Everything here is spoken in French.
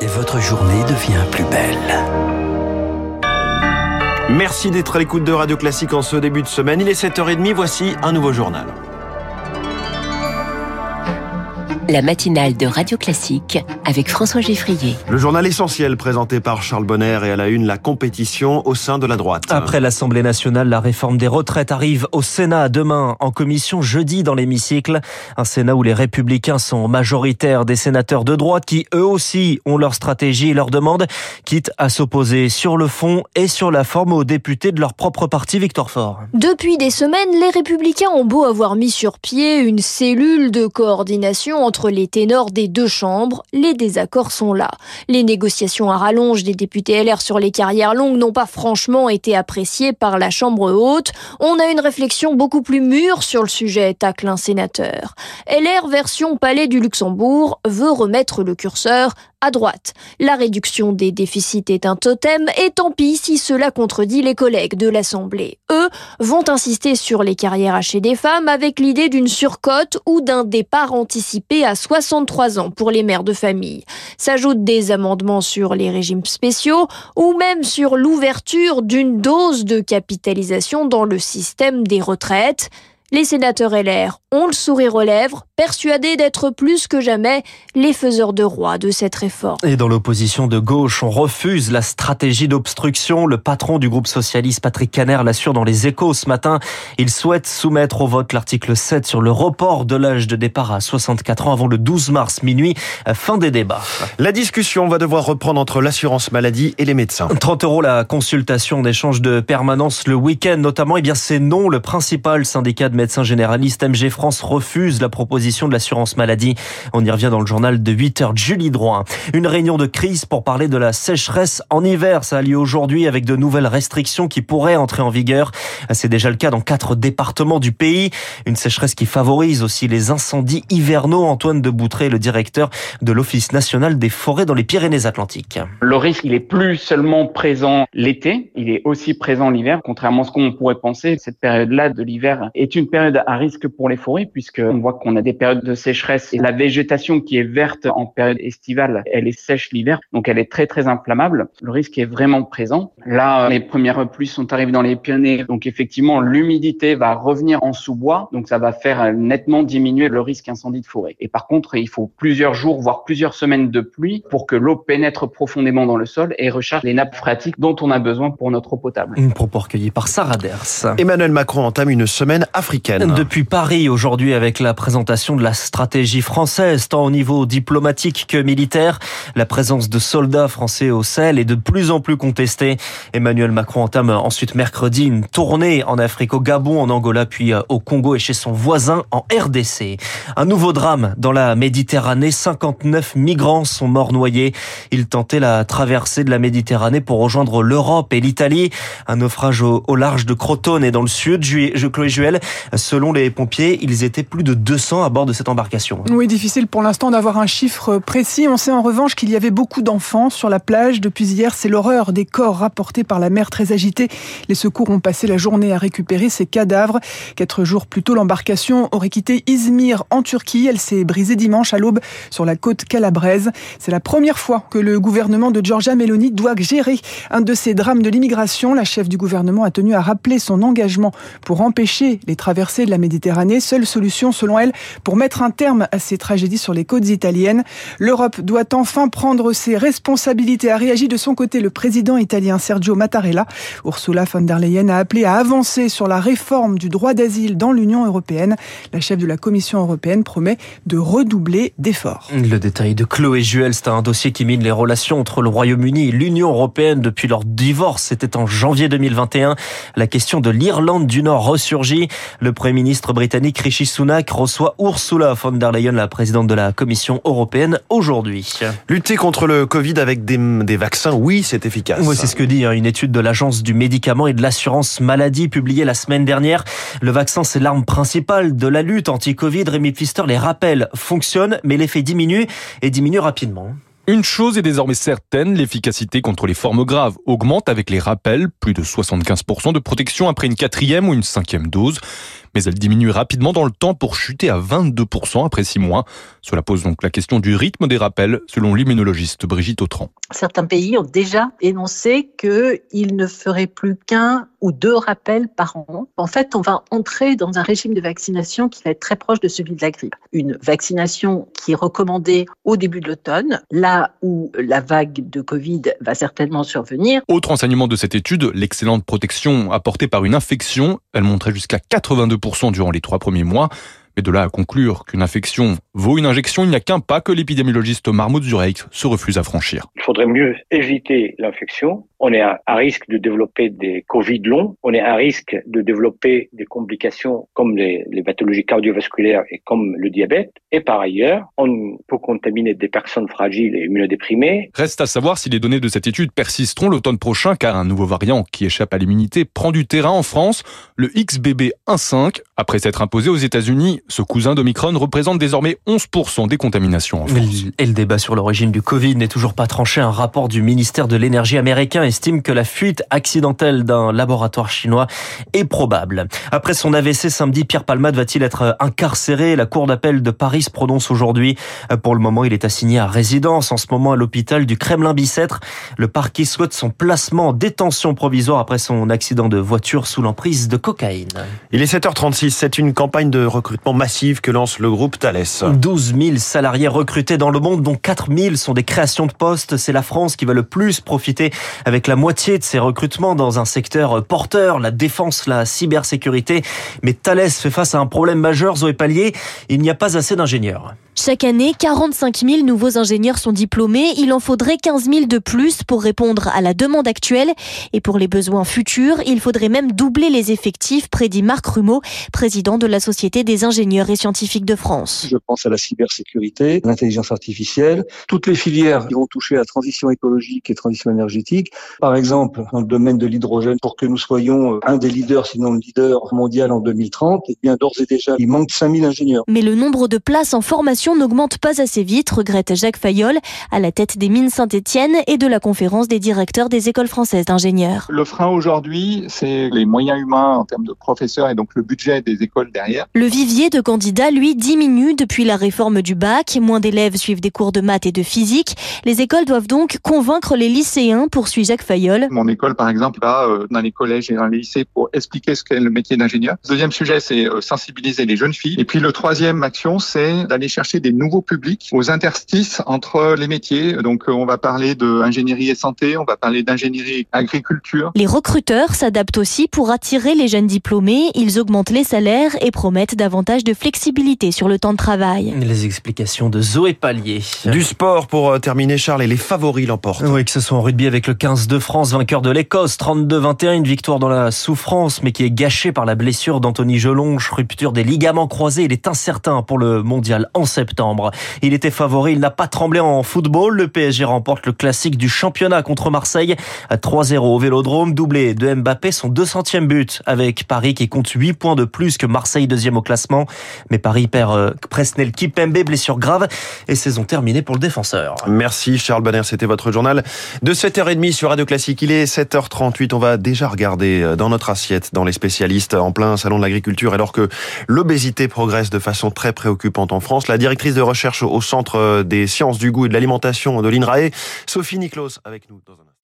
et votre journée devient plus belle. Merci d'être à l'écoute de Radio Classique en ce début de semaine. Il est 7h30, voici un nouveau journal. La matinale de Radio Classique avec François Geffrier. Le journal essentiel présenté par Charles Bonner et à la une la compétition au sein de la droite. Après l'Assemblée nationale, la réforme des retraites arrive au Sénat demain, en commission jeudi dans l'hémicycle. Un Sénat où les républicains sont majoritaires des sénateurs de droite qui eux aussi ont leur stratégie et leur demande, quitte à s'opposer sur le fond et sur la forme aux députés de leur propre parti Victor Fort. Depuis des semaines, les républicains ont beau avoir mis sur pied une cellule de coordination entre entre les ténors des deux chambres, les désaccords sont là. Les négociations à rallonge des députés LR sur les carrières longues n'ont pas franchement été appréciées par la Chambre haute. On a une réflexion beaucoup plus mûre sur le sujet, tacle un sénateur. LR version Palais du Luxembourg veut remettre le curseur à droite. La réduction des déficits est un totem et tant pis si cela contredit les collègues de l'Assemblée. Eux vont insister sur les carrières hachées des femmes avec l'idée d'une surcote ou d'un départ anticipé à 63 ans pour les mères de famille. S'ajoutent des amendements sur les régimes spéciaux ou même sur l'ouverture d'une dose de capitalisation dans le système des retraites. Les sénateurs LR ont le sourire aux lèvres, persuadés d'être plus que jamais les faiseurs de roi de cette réforme. Et dans l'opposition de gauche, on refuse la stratégie d'obstruction. Le patron du groupe socialiste, Patrick Caner, l'assure dans les échos ce matin. Il souhaite soumettre au vote l'article 7 sur le report de l'âge de départ à 64 ans avant le 12 mars minuit. Fin des débats. La discussion va devoir reprendre entre l'assurance maladie et les médecins. 30 euros la consultation en échange de permanence le week-end notamment. Eh bien, c'est non. Le principal syndicat de médecin généraliste MG France refuse la proposition de l'assurance maladie. On y revient dans le journal de 8 heures. Julie Droit. Une réunion de crise pour parler de la sécheresse en hiver. Ça a lieu aujourd'hui avec de nouvelles restrictions qui pourraient entrer en vigueur. C'est déjà le cas dans quatre départements du pays. Une sécheresse qui favorise aussi les incendies hivernaux. Antoine de Boutré, le directeur de l'Office national des forêts dans les Pyrénées-Atlantiques. Le risque, il est plus seulement présent l'été, il est aussi présent l'hiver. Contrairement à ce qu'on pourrait penser, cette période-là de l'hiver est une période à risque pour les forêts puisque on voit qu'on a des périodes de sécheresse et la végétation qui est verte en période estivale, elle est sèche l'hiver, donc elle est très très inflammable. Le risque est vraiment présent. Là, les premières pluies sont arrivées dans les Pyrénées, donc effectivement l'humidité va revenir en sous-bois, donc ça va faire nettement diminuer le risque incendie de forêt. Et par contre, il faut plusieurs jours, voire plusieurs semaines de pluie pour que l'eau pénètre profondément dans le sol et recharge les nappes phréatiques dont on a besoin pour notre eau potable. Une propos recueillie par Sarah Ders. Emmanuel Macron entame une semaine africaine depuis Paris aujourd'hui avec la présentation de la stratégie française, tant au niveau diplomatique que militaire. La présence de soldats français au Sahel est de plus en plus contestée. Emmanuel Macron entame ensuite mercredi une tournée en Afrique, au Gabon, en Angola, puis euh, au Congo et chez son voisin en RDC. Un nouveau drame dans la Méditerranée. 59 migrants sont morts noyés. Ils tentaient la traversée de la Méditerranée pour rejoindre l'Europe et l'Italie. Un naufrage au, large de Crotone et dans le sud. Chloé Juel, Selon les pompiers, ils étaient plus de 200 à bord de cette embarcation. Oui, difficile pour l'instant d'avoir un chiffre précis. On sait en revanche qu'il y avait beaucoup d'enfants sur la plage. Depuis hier, c'est l'horreur des corps rapportés par la mer très agitée. Les secours ont passé la journée à récupérer ces cadavres. Quatre jours plus tôt, l'embarcation aurait quitté Izmir en Turquie. Elle s'est brisée dimanche à l'aube sur la côte calabraise. C'est la première fois que le gouvernement de Giorgia Meloni doit gérer un de ces drames de l'immigration. La chef du gouvernement a tenu à rappeler son engagement pour empêcher les traversées de la Méditerranée. Seule solution, selon elle, pour mettre un terme à ces tragédies sur les côtes italiennes. L'Europe doit enfin prendre ses responsabilités, a réagi de son côté le président italien Sergio Mattarella. Ursula von der Leyen a appelé à avancer sur la réforme du droit d'asile dans l'Union européenne. La chef de la Commission européenne promet de redoubler d'efforts. Le détail de Chloé Juel, c'est un dossier qui mine les relations entre le Royaume-Uni et l'Union européenne depuis leur divorce. C'était en janvier 2021. La question de l'Irlande du Nord ressurgit. Premier ministre britannique Rishi Sunak reçoit Ursula von der Leyen, la présidente de la Commission européenne, aujourd'hui. Lutter contre le Covid avec des, des vaccins, oui, c'est efficace. Oui, c'est ce que dit hein, une étude de l'Agence du médicament et de l'assurance maladie publiée la semaine dernière. Le vaccin, c'est l'arme principale de la lutte anti-Covid. Rémi Pfister les rappelle, fonctionne, mais l'effet diminue et diminue rapidement. Une chose est désormais certaine, l'efficacité contre les formes graves augmente avec les rappels, plus de 75% de protection après une quatrième ou une cinquième dose. mais elle diminue rapidement dans le temps pour chuter à 22% après six mois. Cela pose donc la question du rythme des rappels, selon l'immunologiste Brigitte Autran. Certains pays ont déjà énoncé qu'ils ne feraient plus qu'un ou deux rappels par an. En fait, on va entrer dans un régime de vaccination qui va être très proche de celui de la grippe. Une vaccination qui est recommandée au début de l'automne, là où la vague de Covid va certainement survenir. Autre enseignement de cette étude, l'excellente protection apportée par une infection. Elle montrait jusqu'à 82% durant les trois premiers mois. Mais de là à conclure qu'une infection vaut une injection, il n'y a qu'un pas que l'épidémiologiste Marmoud Zureik se refuse à franchir. Il faudrait mieux éviter l'infection. On est à risque de développer des Covid longs. On est à risque de développer des complications comme les, les pathologies cardiovasculaires et comme le diabète. Et par ailleurs, on peut contaminer des personnes fragiles et immunodéprimées. Reste à savoir si les données de cette étude persisteront l'automne prochain car un nouveau variant qui échappe à l'immunité prend du terrain en France, le XBB1.5. Après s'être imposé aux États-Unis, ce cousin d'Omicron représente désormais 11% des contaminations en France. Et le débat sur l'origine du Covid n'est toujours pas tranché. Un rapport du ministère de l'Énergie américain estime que la fuite accidentelle d'un laboratoire chinois est probable. Après son AVC samedi, Pierre Palmade va-t-il être incarcéré? La Cour d'appel de Paris se prononce aujourd'hui. Pour le moment, il est assigné à résidence en ce moment à l'hôpital du Kremlin-Bicêtre. Le parquet souhaite son placement en détention provisoire après son accident de voiture sous l'emprise de cocaïne. Il est 7h36, c'est une campagne de recrutement massive que lance le groupe Thales. 12 000 salariés recrutés dans le monde, dont 4 000 sont des créations de postes. C'est la France qui va le plus profiter avec la moitié de ces recrutements dans un secteur porteur, la défense, la cybersécurité. Mais Thales fait face à un problème majeur, Zoé Pallier. Il n'y a pas assez d'ingénieurs. Chaque année, 45 000 nouveaux ingénieurs sont diplômés. Il en faudrait 15 000 de plus pour répondre à la demande actuelle. Et pour les besoins futurs, il faudrait même doubler les effectifs, prédit Marc Rumeau, président de la Société des ingénieurs et scientifiques de France. Je pense à la cybersécurité, l'intelligence artificielle, toutes les filières qui vont toucher à la transition écologique et transition énergétique. Par exemple, dans le domaine de l'hydrogène, pour que nous soyons un des leaders, sinon le leader mondial en 2030, eh bien d'ores et déjà, il manque 5 000 ingénieurs. Mais le nombre de places en formation n'augmente pas assez vite, regrette Jacques Fayol, à la tête des mines Saint-Étienne et de la conférence des directeurs des écoles françaises d'ingénieurs. Le frein aujourd'hui, c'est les moyens humains en termes de professeurs et donc le budget des écoles derrière. Le vivier de candidats, lui, diminue depuis la réforme du bac. Moins d'élèves suivent des cours de maths et de physique. Les écoles doivent donc convaincre les lycéens, poursuit Jacques Fayol. Mon école, par exemple, va dans les collèges et dans les lycées pour expliquer ce qu'est le métier d'ingénieur. Deuxième sujet, c'est sensibiliser les jeunes filles. Et puis le troisième action, c'est d'aller chercher des nouveaux publics aux interstices entre les métiers. Donc on va parler d'ingénierie et santé, on va parler d'ingénierie agriculture. Les recruteurs s'adaptent aussi pour attirer les jeunes diplômés. Ils augmentent les salaires et promettent davantage de flexibilité sur le temps de travail. Les explications de Zoé Pallier. Du sport pour terminer, Charles, et les favoris l'emportent. Oui, que ce soit en rugby avec le 15 de France, vainqueur de l'Écosse, 32-21, une victoire dans la souffrance, mais qui est gâchée par la blessure d'Anthony Gelonge, rupture des ligaments croisés. Il est incertain pour le mondial en septembre. Il était favori, il n'a pas tremblé en football. Le PSG remporte le classique du championnat contre Marseille à 3-0 au Vélodrome, doublé de Mbappé, son 200e but avec Paris qui compte 8 points de plus que Marseille deuxième au classement. Mais Paris perd euh, Presnel Kipembe, blessure grave et saison terminée pour le défenseur. Merci Charles Banner, c'était votre journal de 7h30 sur Radio Classique. Il est 7h38, on va déjà regarder euh, dans notre assiette, dans les spécialistes, en plein salon de l'agriculture, alors que l'obésité progresse de façon très préoccupante en France. La directrice de recherche au Centre des sciences du goût et de l'alimentation de l'INRAE, Sophie Niklos, avec nous dans un